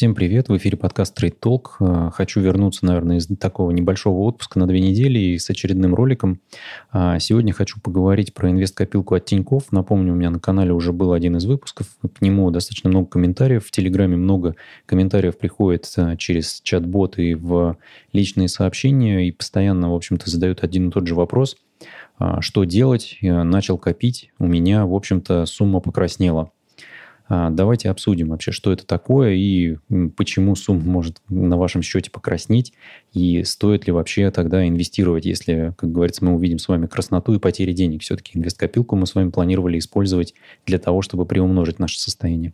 Всем привет, в эфире подкаст Trade Talk. Э, хочу вернуться, наверное, из такого небольшого отпуска на две недели и с очередным роликом. А, сегодня хочу поговорить про инвест-копилку от Тиньков. Напомню, у меня на канале уже был один из выпусков, к нему достаточно много комментариев. В Телеграме много комментариев приходит э, через чат-бот и в личные сообщения, и постоянно, в общем-то, задают один и тот же вопрос. А, что делать? Я начал копить, у меня, в общем-то, сумма покраснела – давайте обсудим вообще, что это такое и почему сумма может на вашем счете покраснеть, и стоит ли вообще тогда инвестировать, если, как говорится, мы увидим с вами красноту и потери денег. Все-таки инвесткопилку мы с вами планировали использовать для того, чтобы приумножить наше состояние.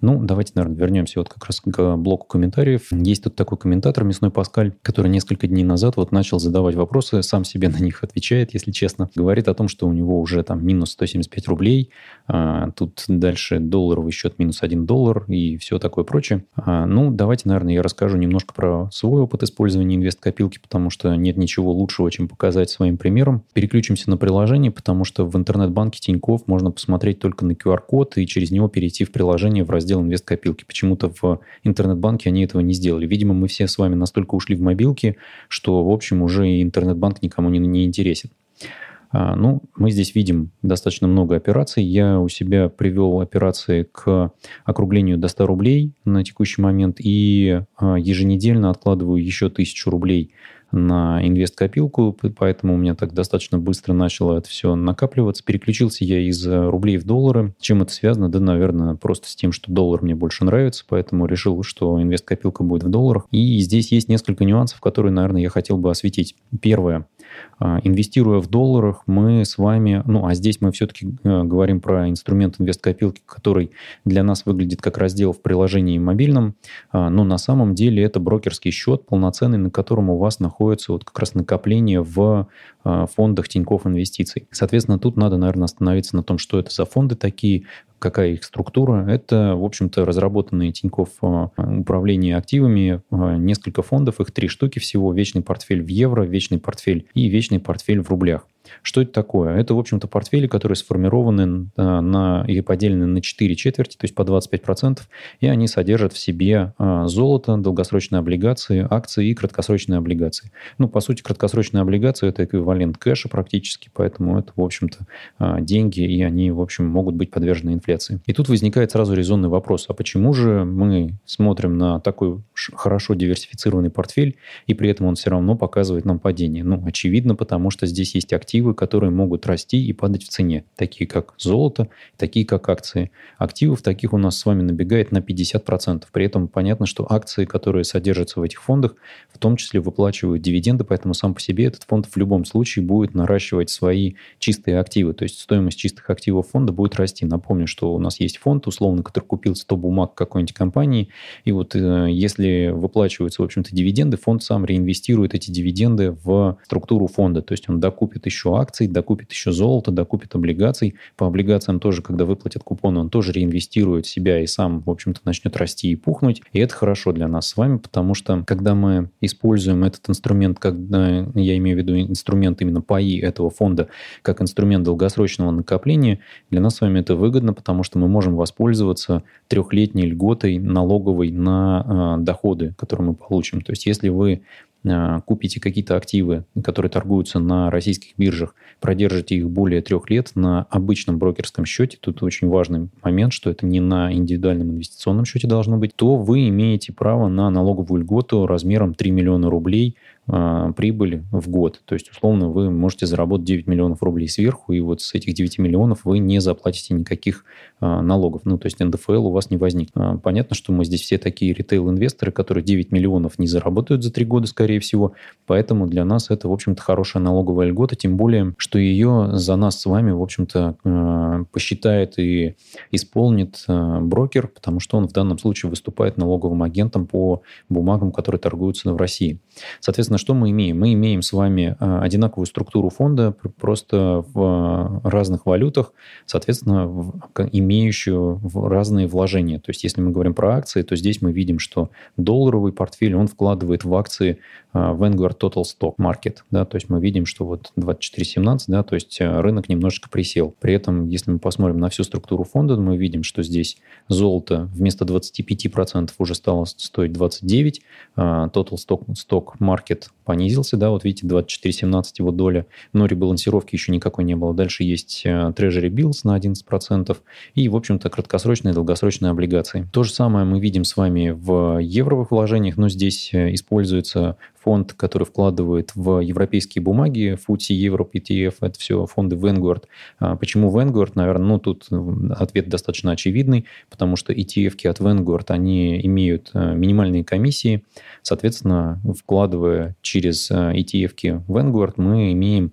Ну, давайте, наверное, вернемся вот как раз к блоку комментариев. Есть тут такой комментатор, Мясной Паскаль, который несколько дней назад вот начал задавать вопросы, сам себе на них отвечает, если честно. Говорит о том, что у него уже там минус 175 рублей, а, тут дальше долларовый счет минус 1 доллар и все такое прочее. А, ну, давайте, наверное, я расскажу немножко про свой опыт использования инвест-копилки, потому что нет ничего лучшего, чем показать своим примером. Переключимся на приложение, потому что в интернет-банке Тиньков можно посмотреть только на QR-код и через него перейти в приложение в раздел инвест-копилки. Почему-то в интернет-банке они этого не сделали. Видимо, мы все с вами настолько ушли в мобилки, что, в общем, уже интернет-банк никому не, не интересен. А, ну, мы здесь видим достаточно много операций. Я у себя привел операции к округлению до 100 рублей на текущий момент и а, еженедельно откладываю еще 1000 рублей на инвест-копилку, поэтому у меня так достаточно быстро начало это все накапливаться. Переключился я из рублей в доллары. Чем это связано? Да, наверное, просто с тем, что доллар мне больше нравится, поэтому решил, что инвест-копилка будет в долларах. И здесь есть несколько нюансов, которые, наверное, я хотел бы осветить. Первое. А, инвестируя в долларах, мы с вами, ну, а здесь мы все-таки э, говорим про инструмент инвест-копилки, который для нас выглядит как раздел в приложении мобильном, а, но на самом деле это брокерский счет полноценный, на котором у вас находится вот как раз накопление в фондах Тинькофф Инвестиций. Соответственно, тут надо, наверное, остановиться на том, что это за фонды такие, какая их структура. Это, в общем-то, разработанные Тинькофф а, управление активами, а, несколько фондов, их три штуки всего, вечный портфель в евро, вечный портфель и вечный портфель в рублях. Что это такое? Это, в общем-то, портфели, которые сформированы а, на, и поделены на 4 четверти, то есть по 25%, и они содержат в себе золото, долгосрочные облигации, акции и краткосрочные облигации. Ну, по сути, краткосрочные облигации – это эквивалент кэша практически, поэтому это, в общем-то, деньги, и они, в общем, могут быть подвержены инфляции. И тут возникает сразу резонный вопрос, а почему же мы смотрим на такой хорошо диверсифицированный портфель, и при этом он все равно показывает нам падение? Ну, очевидно, потому что здесь есть активы, которые могут расти и падать в цене, такие как золото, такие как акции. Активов таких у нас с вами набегает на 50%. При этом понятно, что акции, которые содержатся в этих фондах, в том числе выплачивают дивиденды, поэтому сам по себе этот фонд в любом случае будет наращивать свои чистые активы. То есть стоимость чистых активов фонда будет расти. Напомню, что у нас есть фонд, условно, который купил 100 бумаг какой-нибудь компании, и вот э, если выплачиваются, в общем-то, дивиденды, фонд сам реинвестирует эти дивиденды в структуру фонда, то есть он докупит еще акций, докупит еще золото, докупит облигаций. По облигациям тоже, когда выплатят купоны, он тоже реинвестирует себя и сам, в общем-то, начнет расти и пухнуть. И это хорошо для нас с вами, потому что когда мы используем этот инструмент, когда я имею в виду инструмент именно паи этого фонда, как инструмент долгосрочного накопления, для нас с вами это выгодно, потому что мы можем воспользоваться трехлетней льготой налоговой на э, доходы, которые мы получим. То есть если вы купите какие-то активы, которые торгуются на российских биржах, продержите их более трех лет на обычном брокерском счете, тут очень важный момент, что это не на индивидуальном инвестиционном счете должно быть, то вы имеете право на налоговую льготу размером 3 миллиона рублей э, прибыли в год. То есть, условно, вы можете заработать 9 миллионов рублей сверху, и вот с этих 9 миллионов вы не заплатите никаких э, налогов. Ну, то есть НДФЛ у вас не возникнет. Э, понятно, что мы здесь все такие ритейл-инвесторы, которые 9 миллионов не заработают за 3 года, скорее всего. Поэтому для нас это, в общем-то, хорошая налоговая льгота, тем более, что ее за нас с вами, в общем-то, э, посчитает и исполнит э, брокер, потому что он в данном случае выступает налоговым агентом по бумагам, которые торгуются в России. Соответственно, соответственно, что мы имеем? Мы имеем с вами а, одинаковую структуру фонда, просто в а, разных валютах, соответственно, имеющую разные вложения. То есть, если мы говорим про акции, то здесь мы видим, что долларовый портфель, он вкладывает в акции Vanguard Total Stock Market. Да, то есть, мы видим, что вот 24.17, да, то есть рынок немножечко присел. При этом, если мы посмотрим на всю структуру фонда, мы видим, что здесь золото вместо 25% уже стало стоить 29, Total Stock, Stock Market понизился, да, вот видите, 24.17 его доля, но ребалансировки еще никакой не было. Дальше есть э, Treasury Bills на 11% и, в общем-то, краткосрочные и долгосрочные облигации. То же самое мы видим с вами в евровых вложениях, но здесь э, используется фонд, который вкладывает в европейские бумаги, FTSE Europe ETF, это все фонды Vanguard. А почему Vanguard? Наверное, ну тут ответ достаточно очевидный, потому что ETF от Vanguard, они имеют э, минимальные комиссии, соответственно, вкладывая через э, ETF Vanguard, мы имеем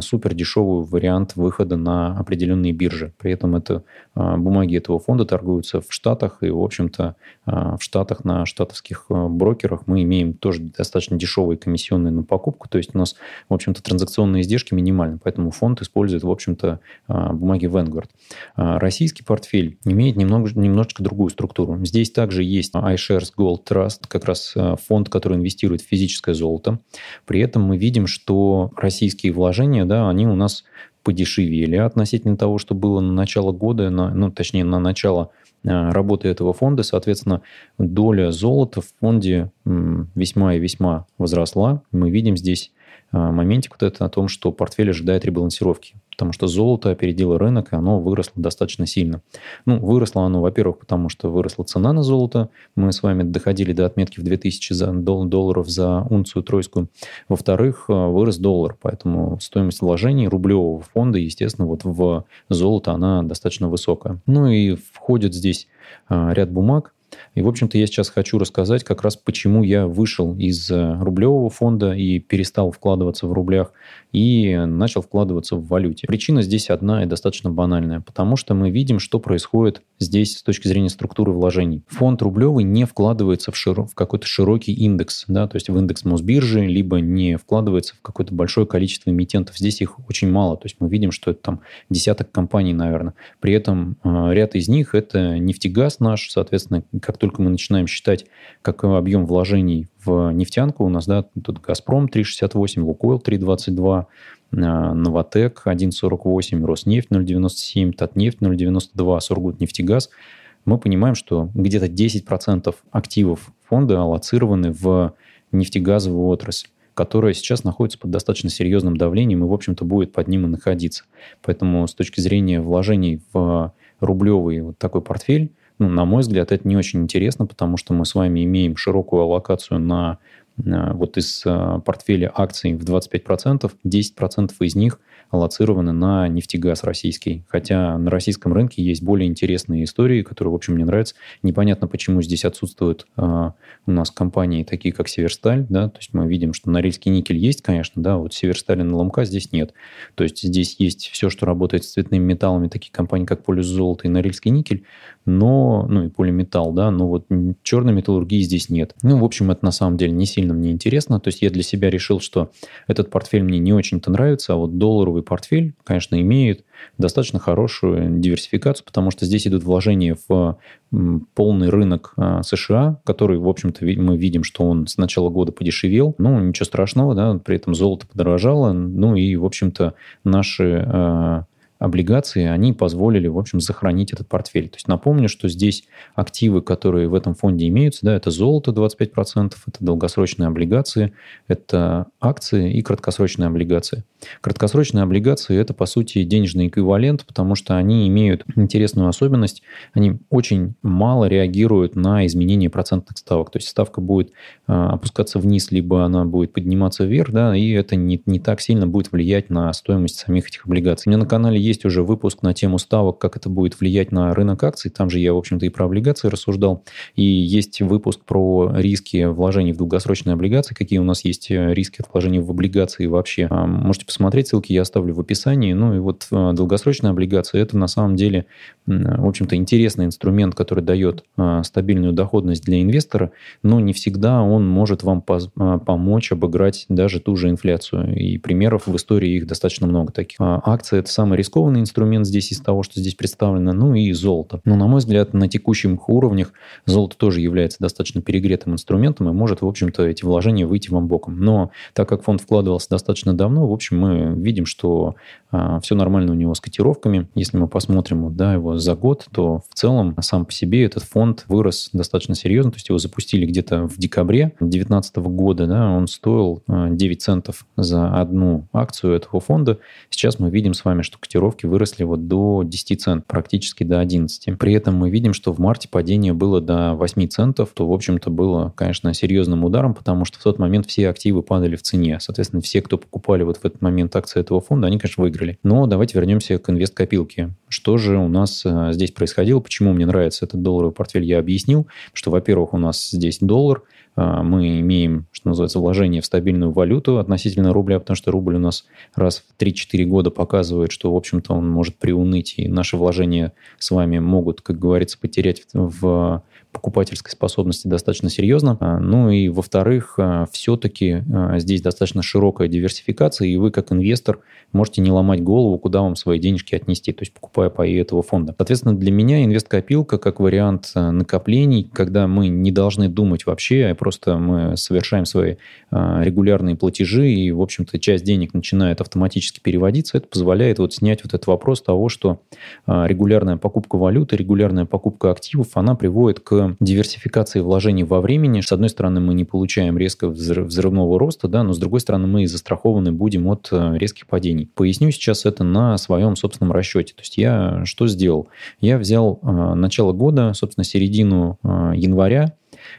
супер дешевый вариант выхода на определенные биржи. При этом это бумаги этого фонда торгуются в Штатах, и, в общем-то, в Штатах на штатовских брокерах мы имеем тоже достаточно дешевые комиссионные на покупку, то есть у нас, в общем-то, транзакционные издержки минимальны, поэтому фонд использует, в общем-то, бумаги Vanguard. Российский портфель имеет немного, немножечко другую структуру. Здесь также есть iShares Gold Trust, как раз фонд, который инвестирует в физическое золото. При этом мы видим, что российские вложения, да, они у нас подешевели относительно того, что было на начало года, на, ну, точнее, на начало Э, работы этого фонда. Соответственно, доля золота в фонде весьма и весьма возросла. Мы видим здесь э, моментик вот это о том, что портфель ожидает ребалансировки потому что золото опередило рынок, и оно выросло достаточно сильно. Ну, выросло оно, во-первых, потому что выросла цена на золото. Мы с вами доходили до отметки в 2000 долларов за унцию тройскую. Во-вторых, э, вырос доллар, поэтому стоимость вложений рублевого фонда, естественно, вот в золото она достаточно высокая. Ну и входит здесь э, ряд бумаг, и, в общем-то, я сейчас хочу рассказать как раз, почему я вышел из э, рублевого фонда и перестал вкладываться в рублях и начал вкладываться в валюте. Причина здесь одна и достаточно банальная, потому что мы видим, что происходит здесь с точки зрения структуры вложений. Фонд рублевый не вкладывается в, широ... в какой-то широкий индекс, да, то есть в индекс Мосбиржи, либо не вкладывается в какое-то большое количество эмитентов. Здесь их очень мало, то есть мы видим, что это там десяток компаний, наверное. При этом э, ряд из них это нефтегаз наш, соответственно, как только мы начинаем считать как объем вложений в нефтянку, у нас, да, тут «Газпром» 3,68, «Лукойл» 3,22, «Новотек» 1,48, «Роснефть» 0,97, «Татнефть» 0,92, «Сургутнефтегаз», мы понимаем, что где-то 10% активов фонда аллоцированы в нефтегазовую отрасль которая сейчас находится под достаточно серьезным давлением и, в общем-то, будет под ним и находиться. Поэтому с точки зрения вложений в рублевый вот такой портфель, ну, на мой взгляд, это не очень интересно, потому что мы с вами имеем широкую аллокацию на вот из э, портфеля акций в 25%, 10% из них аллоцированы на нефтегаз российский. Хотя на российском рынке есть более интересные истории, которые, в общем, мне нравятся. Непонятно, почему здесь отсутствуют э, у нас компании такие, как Северсталь. Да? То есть мы видим, что Норильский никель есть, конечно, да, вот Северсталь и НЛМК здесь нет. То есть здесь есть все, что работает с цветными металлами, такие компании, как Полюс Золото и Норильский никель, но, ну и полиметалл, да, но вот черной металлургии здесь нет. Ну, в общем, это на самом деле не сильно мне интересно. То есть я для себя решил, что этот портфель мне не очень-то нравится, а вот долларовый портфель, конечно, имеет достаточно хорошую диверсификацию, потому что здесь идут вложения в полный рынок а, США, который, в общем-то, мы видим, что он с начала года подешевел. Ну, ничего страшного, да, при этом золото подорожало. Ну и, в общем-то, наши а, облигации, они позволили, в общем, сохранить этот портфель. То есть напомню, что здесь активы, которые в этом фонде имеются, да, это золото 25%, это долгосрочные облигации, это акции и краткосрочные облигации. Краткосрочные облигации – это, по сути, денежный эквивалент, потому что они имеют интересную особенность, они очень мало реагируют на изменение процентных ставок. То есть ставка будет а, опускаться вниз, либо она будет подниматься вверх, да, и это не, не так сильно будет влиять на стоимость самих этих облигаций. У меня на канале есть уже выпуск на тему ставок, как это будет влиять на рынок акций. Там же я, в общем-то, и про облигации рассуждал. И есть выпуск про риски вложений в долгосрочные облигации, какие у нас есть э, риски от вложений в облигации вообще. А, можете посмотреть, ссылки я оставлю в описании. Ну и вот э, долгосрочные облигации – это на самом деле, в общем-то, интересный инструмент, который дает стабильную доходность для инвестора, но не всегда он может вам помочь обыграть даже ту же инфляцию. И примеров в истории их достаточно много таких. А акции – это самый рискованный инструмент здесь из того, что здесь представлено, ну и золото. Но, на мой взгляд, на текущих уровнях золото тоже является достаточно перегретым инструментом и может, в общем-то, эти вложения выйти вам боком. Но так как фонд вкладывался достаточно давно, в общем, мы видим, что а, все нормально у него с котировками. Если мы посмотрим да, его за год, то в целом сам по себе этот фонд вырос достаточно серьезно. То есть его запустили где-то в декабре 2019 года. Да, он стоил 9 а, центов за одну акцию этого фонда. Сейчас мы видим с вами, что котировки выросли вот до 10 центов, практически до 11. При этом мы видим, что в марте падение было до 8 центов, то, в общем-то, было, конечно, серьезным ударом, потому что в тот момент все активы падали в цене. Соответственно, все, кто покупали вот в этот момент акции этого фонда, они, конечно, выиграли. Но давайте вернемся к инвест-копилке. Что же у нас э, здесь происходило? Почему мне нравится этот долларовый портфель? Я объяснил, что, во-первых, у нас здесь доллар, э, мы имеем, что называется, вложение в стабильную валюту относительно рубля, потому что рубль у нас раз в 3-4 года показывает, что, в общем-то, он может приуныть, и наши вложения с вами могут, как говорится, потерять в покупательской способности достаточно серьезно. А, ну и, во-вторых, а, все-таки а, здесь достаточно широкая диверсификация, и вы, как инвестор, можете не ломать голову, куда вам свои денежки отнести, то есть покупая паи этого фонда. Соответственно, для меня инвест-копилка как вариант накоплений, когда мы не должны думать вообще, а просто мы совершаем свои регулярные платежи, и, в общем-то, часть денег начинает автоматически переводиться. Это позволяет вот снять вот этот вопрос того, что регулярная покупка валюты, регулярная покупка активов, она приводит к диверсификации вложений во времени. С одной стороны, мы не получаем резко взрывного роста, да, но с другой стороны, мы застрахованы будем от э, резких падений. Поясню сейчас это на своем собственном расчете. То есть я что сделал? Я взял э, начало года, собственно, середину э, января,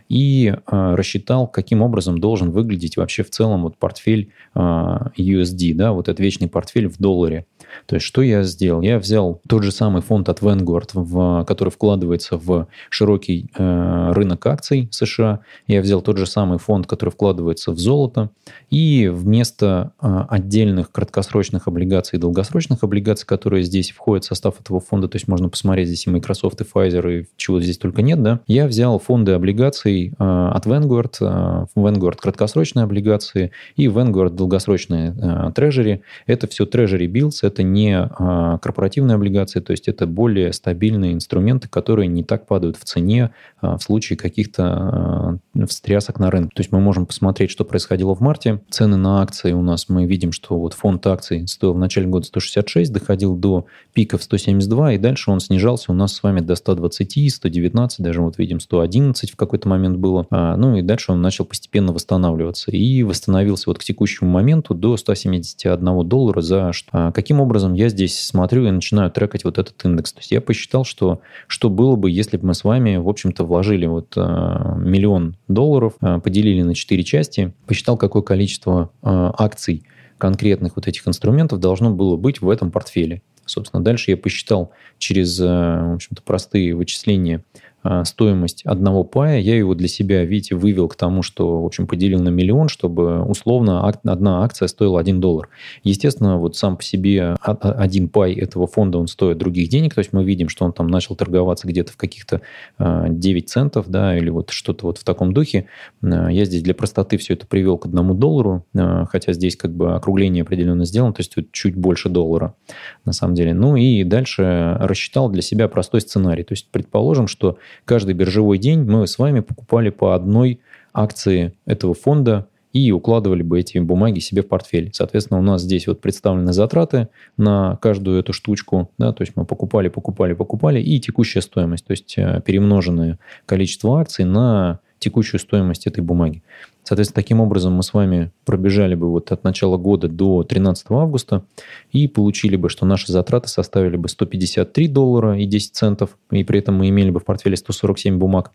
и э, рассчитал, каким образом должен выглядеть вообще в целом вот портфель э, USD, да, вот этот вечный портфель в долларе. То есть, что я сделал? Я взял тот же самый фонд от Vanguard, в, который вкладывается в широкий э, рынок акций США. Я взял тот же самый фонд, который вкладывается в золото. И вместо э, отдельных краткосрочных облигаций и долгосрочных облигаций, которые здесь входят в состав этого фонда, то есть можно посмотреть здесь и Microsoft, и Pfizer, и чего здесь только нет, да, я взял фонды облигаций э, от Vanguard, э, Vanguard краткосрочные облигации и Vanguard долгосрочные э, трежери. Это все трежери bills, это не а, корпоративные облигации, то есть это более стабильные инструменты, которые не так падают в цене а, в случае каких-то а, встрясок на рынке. То есть мы можем посмотреть, что происходило в марте. Цены на акции у нас, мы видим, что вот фонд акций стоил в начале года 166, доходил до пиков 172, и дальше он снижался у нас с вами до 120, 119, даже вот видим 111 в какой-то момент было. Ну и дальше он начал постепенно восстанавливаться. И восстановился вот к текущему моменту до 171 доллара за что. Каким образом образом я здесь смотрю и начинаю трекать вот этот индекс. То есть я посчитал, что, что было бы, если бы мы с вами, в общем-то, вложили вот э, миллион долларов, э, поделили на четыре части, посчитал, какое количество э, акций конкретных вот этих инструментов должно было быть в этом портфеле. Собственно, дальше я посчитал через, э, в общем-то, простые вычисления стоимость одного пая, я его для себя, видите, вывел к тому, что, в общем, поделил на миллион, чтобы условно одна акция стоила 1 доллар. Естественно, вот сам по себе один пай этого фонда, он стоит других денег, то есть мы видим, что он там начал торговаться где-то в каких-то 9 а, центов, да, или вот что-то вот в таком духе. А, я здесь для простоты все это привел к одному доллару, хотя здесь как бы округление определенно сделано, то есть чуть больше доллара на самом деле. Ну и дальше рассчитал для себя простой сценарий. То есть предположим, что каждый биржевой день мы с вами покупали по одной акции этого фонда и укладывали бы эти бумаги себе в портфель. Соответственно, у нас здесь вот представлены затраты на каждую эту штучку, да, то есть мы покупали, покупали, покупали, и текущая стоимость, то есть э, перемноженное количество акций на текущую стоимость этой бумаги. Соответственно, таким образом мы с вами пробежали бы вот от начала года до 13 августа и получили бы, что наши затраты составили бы 153 доллара и 10 центов, и при этом мы имели бы в портфеле 147 бумаг,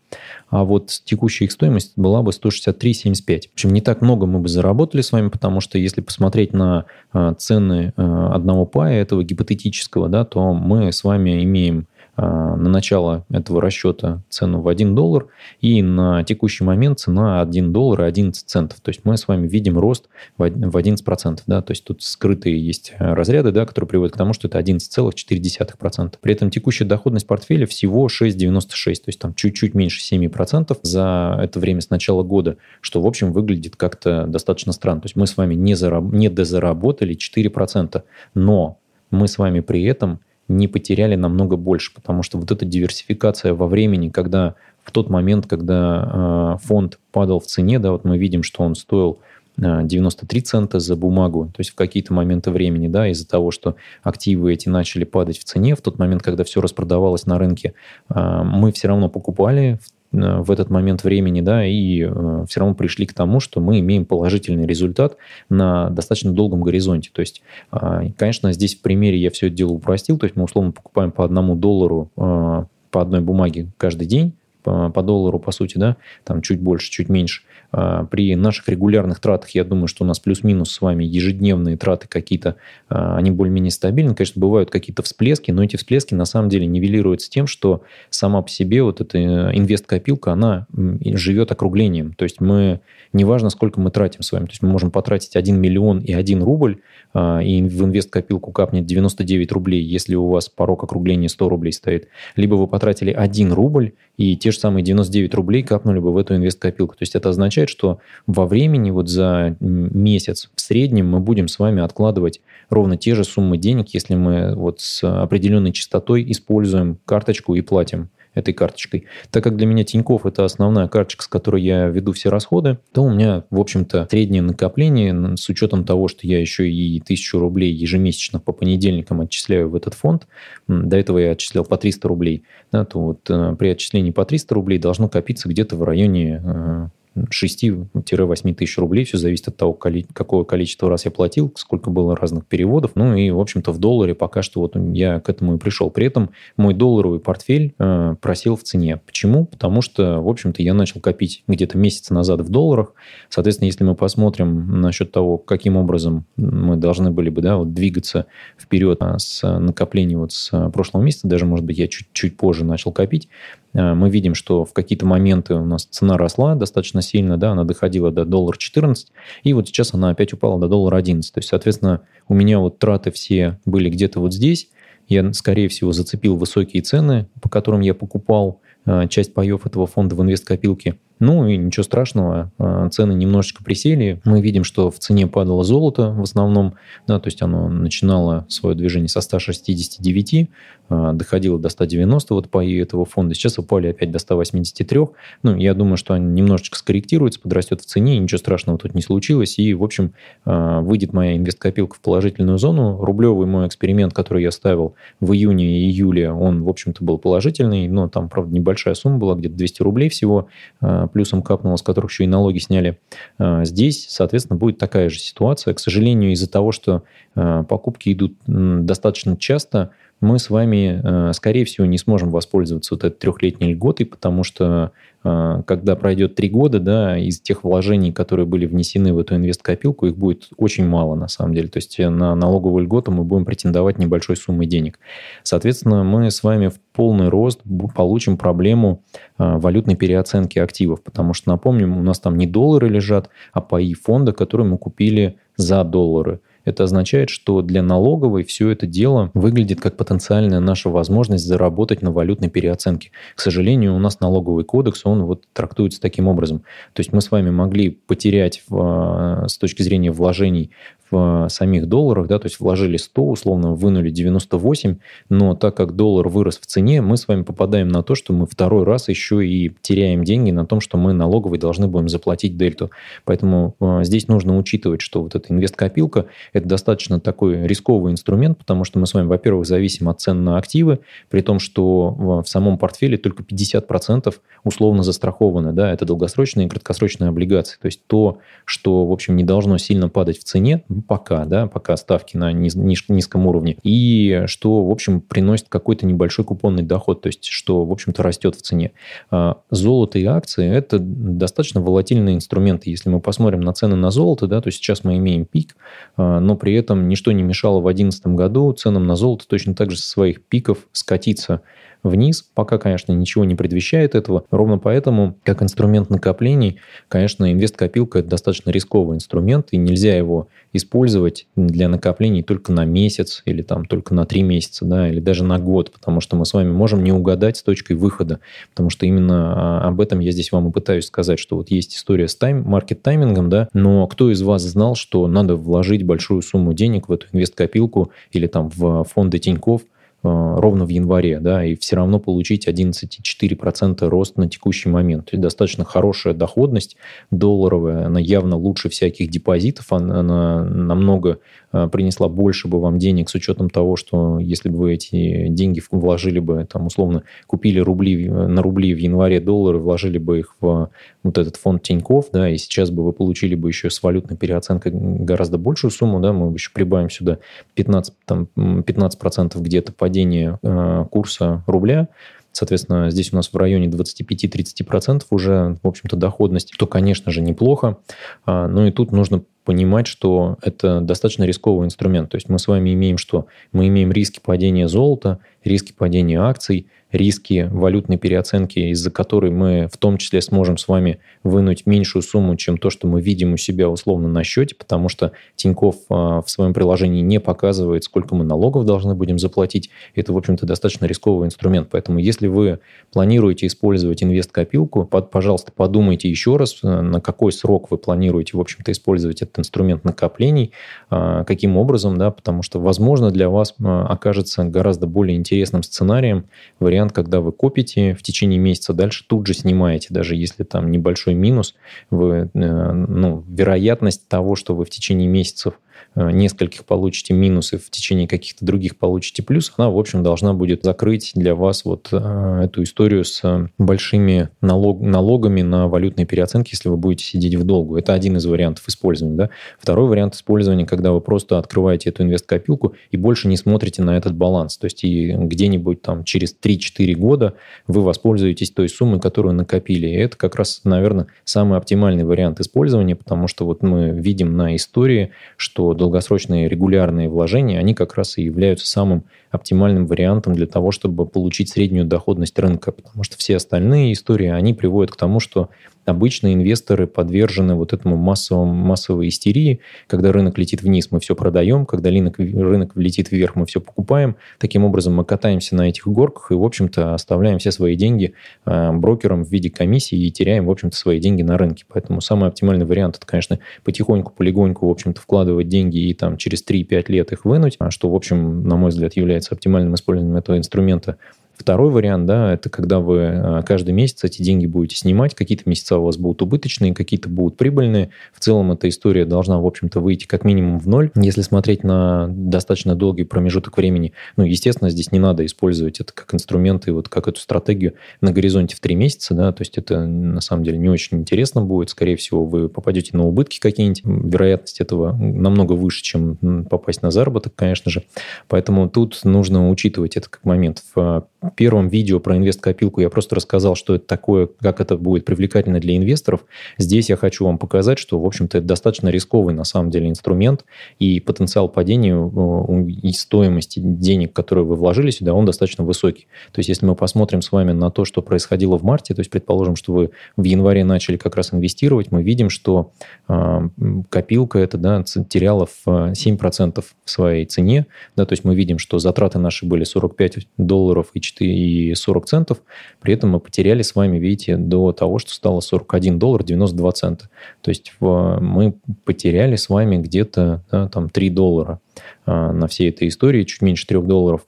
а вот текущая их стоимость была бы 163,75. В общем, не так много мы бы заработали с вами, потому что если посмотреть на а, цены а, одного пая, этого гипотетического, да, то мы с вами имеем на начало этого расчета цену в 1 доллар, и на текущий момент цена 1 доллар и 11 центов. То есть мы с вами видим рост в 11%. Да? То есть тут скрытые есть разряды, да, которые приводят к тому, что это 11,4%. При этом текущая доходность портфеля всего 6,96, то есть там чуть-чуть меньше 7% за это время с начала года, что, в общем, выглядит как-то достаточно странно. То есть мы с вами не, зараб- не дозаработали 4%, но мы с вами при этом не потеряли намного больше, потому что вот эта диверсификация во времени, когда в тот момент, когда э, фонд падал в цене, да, вот мы видим, что он стоил 93 а, цента за бумагу, то есть в какие-то моменты времени, да, из-за того, что активы эти начали падать в цене, в тот момент, когда все распродавалось на рынке, а, мы все равно покупали Э, в этот момент времени, да, и э, все равно пришли к тому, что мы имеем положительный результат на достаточно долгом горизонте. То есть, э, конечно, здесь в примере я все это дело упростил, то есть мы условно покупаем по одному доллару э, по одной бумаге каждый день, по, доллару, по сути, да, там чуть больше, чуть меньше. А, при наших регулярных тратах, я думаю, что у нас плюс-минус с вами ежедневные траты какие-то, а, они более-менее стабильны. Конечно, бывают какие-то всплески, но эти всплески на самом деле нивелируются тем, что сама по себе вот эта э, инвест-копилка, она живет округлением. То есть мы, неважно, сколько мы тратим с вами, то есть мы можем потратить 1 миллион и 1 рубль, а, и в инвест-копилку капнет 99 рублей, если у вас порог округления 100 рублей стоит. Либо вы потратили 1 рубль, и те же самые 99 рублей капнули бы в эту инвест-копилку. То есть это означает, что во времени, вот за месяц в среднем мы будем с вами откладывать ровно те же суммы денег, если мы вот с определенной частотой используем карточку и платим этой карточкой. Так как для меня Тиньков это основная карточка, с которой я веду все расходы, то у меня, в общем-то, среднее накопление с учетом того, что я еще и тысячу рублей ежемесячно по понедельникам отчисляю в этот фонд. До этого я отчислял по 300 рублей. Да, то вот э, при отчислении по 300 рублей должно копиться где-то в районе э, 6-8 тысяч рублей. Все зависит от того, какое количество раз я платил, сколько было разных переводов. Ну и, в общем-то, в долларе пока что вот я к этому и пришел. При этом мой долларовый портфель э, просел в цене. Почему? Потому что, в общем-то, я начал копить где-то месяц назад в долларах. Соответственно, если мы посмотрим насчет того, каким образом мы должны были бы да, вот двигаться вперед а, с накоплением вот с прошлого месяца, даже, может быть, я чуть-чуть позже начал копить, Э, мы видим, что в какие-то моменты у нас цена росла достаточно сильно, да, она доходила до доллара 14, и вот сейчас она опять упала до доллара 11. То есть, соответственно, у меня вот траты все были где-то вот здесь, я, скорее всего, зацепил высокие цены, по которым я покупал э, часть паев этого фонда в инвесткопилке. Ну и ничего страшного, э, цены немножечко присели. Мы видим, что в цене падало золото в основном, да, то есть оно начинало свое движение со 169, а, доходило до 190 вот по этого фонда. Сейчас упали опять до 183. Ну, я думаю, что они немножечко скорректируются, подрастет в цене, ничего страшного тут не случилось. И, в общем, а, выйдет моя инвесткопилка в положительную зону. Рублевый мой эксперимент, который я ставил в июне и июле, он, в общем-то, был положительный, но там, правда, небольшая сумма была, где-то 200 рублей всего, а, плюсом капнуло, с которых еще и налоги сняли. Здесь, соответственно, будет такая же ситуация. К сожалению, из-за того, что покупки идут достаточно часто, мы с вами, э, скорее всего, не сможем воспользоваться вот этой трехлетней льготой, потому что э, когда пройдет три года, да, из тех вложений, которые были внесены в эту инвесткопилку, их будет очень мало на самом деле. То есть э, на налоговую льготу мы будем претендовать небольшой суммой денег. Соответственно, мы с вами в полный рост получим проблему валютной переоценки активов, потому что, напомним, у нас там не доллары лежат, а паи фонда, которые мы купили за доллары. Это означает, что для налоговой все это дело выглядит как потенциальная наша возможность заработать на валютной переоценке. К сожалению, у нас налоговый кодекс, он вот трактуется таким образом. То есть мы с вами могли потерять в, а, с точки зрения вложений в самих долларах, да, то есть вложили 100, условно вынули 98, но так как доллар вырос в цене, мы с вами попадаем на то, что мы второй раз еще и теряем деньги на том, что мы налоговой должны будем заплатить дельту. Поэтому э, здесь нужно учитывать, что вот эта инвесткопилка – это достаточно такой рисковый инструмент, потому что мы с вами, во-первых, зависим от цен на активы, при том, что в самом портфеле только 50% условно застрахованы, да, это долгосрочные и краткосрочные облигации, то есть то, что, в общем, не должно сильно падать в цене, пока, да, пока ставки на низ, низ, низком уровне, и что, в общем, приносит какой-то небольшой купонный доход, то есть что, в общем-то, растет в цене. А золото и акции – это достаточно волатильные инструменты. Если мы посмотрим на цены на золото, да, то сейчас мы имеем пик, а, но при этом ничто не мешало в 2011 году ценам на золото точно так же со своих пиков скатиться вниз. Пока, конечно, ничего не предвещает этого. Ровно поэтому, как инструмент накоплений, конечно, инвест-копилка – это достаточно рисковый инструмент, и нельзя его использовать для накоплений только на месяц или там только на три месяца, да, или даже на год, потому что мы с вами можем не угадать с точкой выхода, потому что именно а, об этом я здесь вам и пытаюсь сказать, что вот есть история с тайм, маркет-таймингом, да, но кто из вас знал, что надо вложить большую сумму денег в эту инвест-копилку или там в фонды Тинькофф, Э, ровно в январе, да, и все равно получить 11,4% рост на текущий момент. То есть достаточно хорошая доходность долларовая, она явно лучше всяких депозитов, она, она намного э, принесла больше бы вам денег с учетом того, что если бы вы эти деньги вложили бы, там, условно, купили рубли на рубли в январе доллары, вложили бы их в вот этот фонд Тиньков, да, и сейчас бы вы получили бы еще с валютной переоценкой гораздо большую сумму, да, мы еще прибавим сюда 15, там, 15% где-то падение э, курса рубля, соответственно, здесь у нас в районе 25-30% уже, в общем-то, доходность, то, конечно же, неплохо. А, но и тут нужно понимать, что это достаточно рисковый инструмент. То есть мы с вами имеем что? Мы имеем риски падения золота, риски падения акций – риски валютной переоценки, из-за которой мы в том числе сможем с вами вынуть меньшую сумму, чем то, что мы видим у себя условно на счете, потому что Тиньков а, в своем приложении не показывает, сколько мы налогов должны будем заплатить. Это, в общем-то, достаточно рисковый инструмент. Поэтому если вы планируете использовать инвест-копилку, пожалуйста, подумайте еще раз, э, на какой срок вы планируете, в общем-то, использовать этот инструмент накоплений, а, каким образом, да, потому что, возможно, для вас а, окажется гораздо более интересным сценарием вариант когда вы копите в течение месяца, дальше тут же снимаете, даже если там небольшой минус, вы, э, ну, вероятность того, что вы в течение месяцев нескольких получите минусы, в течение каких-то других получите плюс, она, в общем, должна будет закрыть для вас вот э, эту историю с большими налог, налогами на валютные переоценки, если вы будете сидеть в долгу. Это один из вариантов использования. Да? Второй вариант использования, когда вы просто открываете эту инвест-копилку и больше не смотрите на этот баланс. То есть и где-нибудь там через 3-4 года вы воспользуетесь той суммой, которую накопили. И это как раз, наверное, самый оптимальный вариант использования, потому что вот мы видим на истории, что долгосрочные регулярные вложения, они как раз и являются самым оптимальным вариантом для того, чтобы получить среднюю доходность рынка, потому что все остальные истории, они приводят к тому, что обычно инвесторы подвержены вот этому массовому, массовой истерии, когда рынок летит вниз, мы все продаем, когда рынок, рынок летит вверх, мы все покупаем. Таким образом, мы катаемся на этих горках и, в общем-то, оставляем все свои деньги э, брокерам в виде комиссии и теряем, в общем-то, свои деньги на рынке. Поэтому самый оптимальный вариант – это, конечно, потихоньку, полигоньку, в общем-то, вкладывать деньги и там через 3-5 лет их вынуть, а что, в общем, на мой взгляд, является оптимальным использованием этого инструмента – Второй вариант, да, это когда вы э, каждый месяц эти деньги будете снимать, какие-то месяца у вас будут убыточные, какие-то будут прибыльные. В целом эта история должна, в общем-то, выйти как минимум в ноль. Если смотреть на достаточно долгий промежуток времени, ну, естественно, здесь не надо использовать это как инструмент и вот как эту стратегию на горизонте в три месяца, да, то есть это на самом деле не очень интересно будет. Скорее всего, вы попадете на убытки какие-нибудь. Вероятность этого намного выше, чем попасть на заработок, конечно же. Поэтому тут нужно учитывать это как момент. В первом видео про инвест-копилку я просто рассказал, что это такое, как это будет привлекательно для инвесторов. Здесь я хочу вам показать, что, в общем-то, это достаточно рисковый на самом деле инструмент, и потенциал падения э, и стоимости денег, которые вы вложили сюда, он достаточно высокий. То есть, если мы посмотрим с вами на то, что происходило в марте, то есть, предположим, что вы в январе начали как раз инвестировать, мы видим, что э, копилка это да, теряла в 7% в своей цене. Да, то есть, мы видим, что затраты наши были 45 долларов и значит, и 40 центов. При этом мы потеряли с вами, видите, до того, что стало 41 доллар 92 цента. То есть в, мы потеряли с вами где-то да, там 3 доллара а, на всей этой истории, чуть меньше 3 долларов.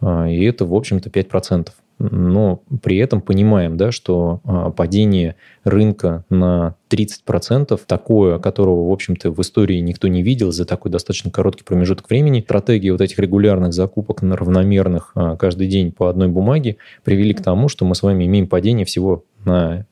А, и это, в общем-то, 5% но при этом понимаем, да, что а, падение рынка на 30%, такое, которого, в общем-то, в истории никто не видел за такой достаточно короткий промежуток времени, стратегия вот этих регулярных закупок на равномерных а, каждый день по одной бумаге привели к тому, что мы с вами имеем падение всего на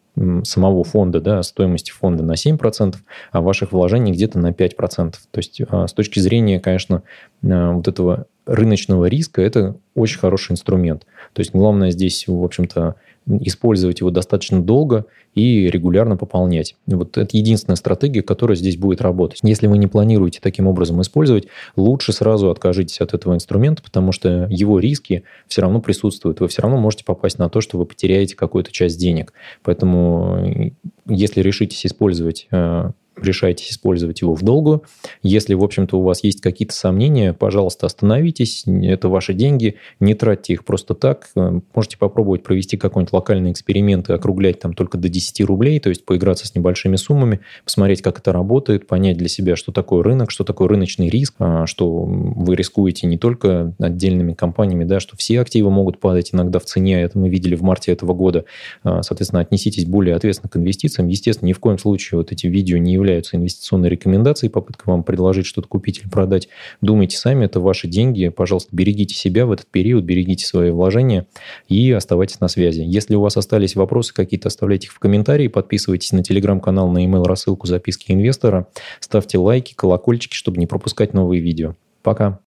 самого фонда, да, стоимости фонда на 7%, а ваших вложений где-то на 5%. То есть а, с точки зрения, конечно, вот этого рыночного риска это очень хороший инструмент. То есть главное здесь, в общем-то, использовать его достаточно долго и регулярно пополнять. Вот это единственная стратегия, которая здесь будет работать. Если вы не планируете таким образом использовать, лучше сразу откажитесь от этого инструмента, потому что его риски все равно присутствуют. Вы все равно можете попасть на то, что вы потеряете какую-то часть денег. Поэтому если решитесь использовать э, решаетесь использовать его в долгую. Если, в общем-то, у вас есть какие-то сомнения, пожалуйста, остановитесь. Это ваши деньги. Не тратьте их просто так. Можете попробовать провести какой-нибудь локальный эксперимент и округлять там только до 10 рублей, то есть поиграться с небольшими суммами, посмотреть, как это работает, понять для себя, что такое рынок, что такое рыночный риск, а, что вы рискуете не только отдельными компаниями, да, что все активы могут падать иногда в цене. Это мы видели в марте этого года. А, соответственно, отнеситесь более ответственно к инвестициям. Естественно, ни в коем случае вот эти видео не являются являются инвестиционной рекомендацией, попытка вам предложить что-то купить или продать. Думайте сами, это ваши деньги. Пожалуйста, берегите себя в этот период, берегите свои вложения и оставайтесь на связи. Если у вас остались вопросы какие-то, оставляйте их в комментарии, подписывайтесь на телеграм-канал, на email рассылку записки инвестора, ставьте лайки, колокольчики, чтобы не пропускать новые видео. Пока.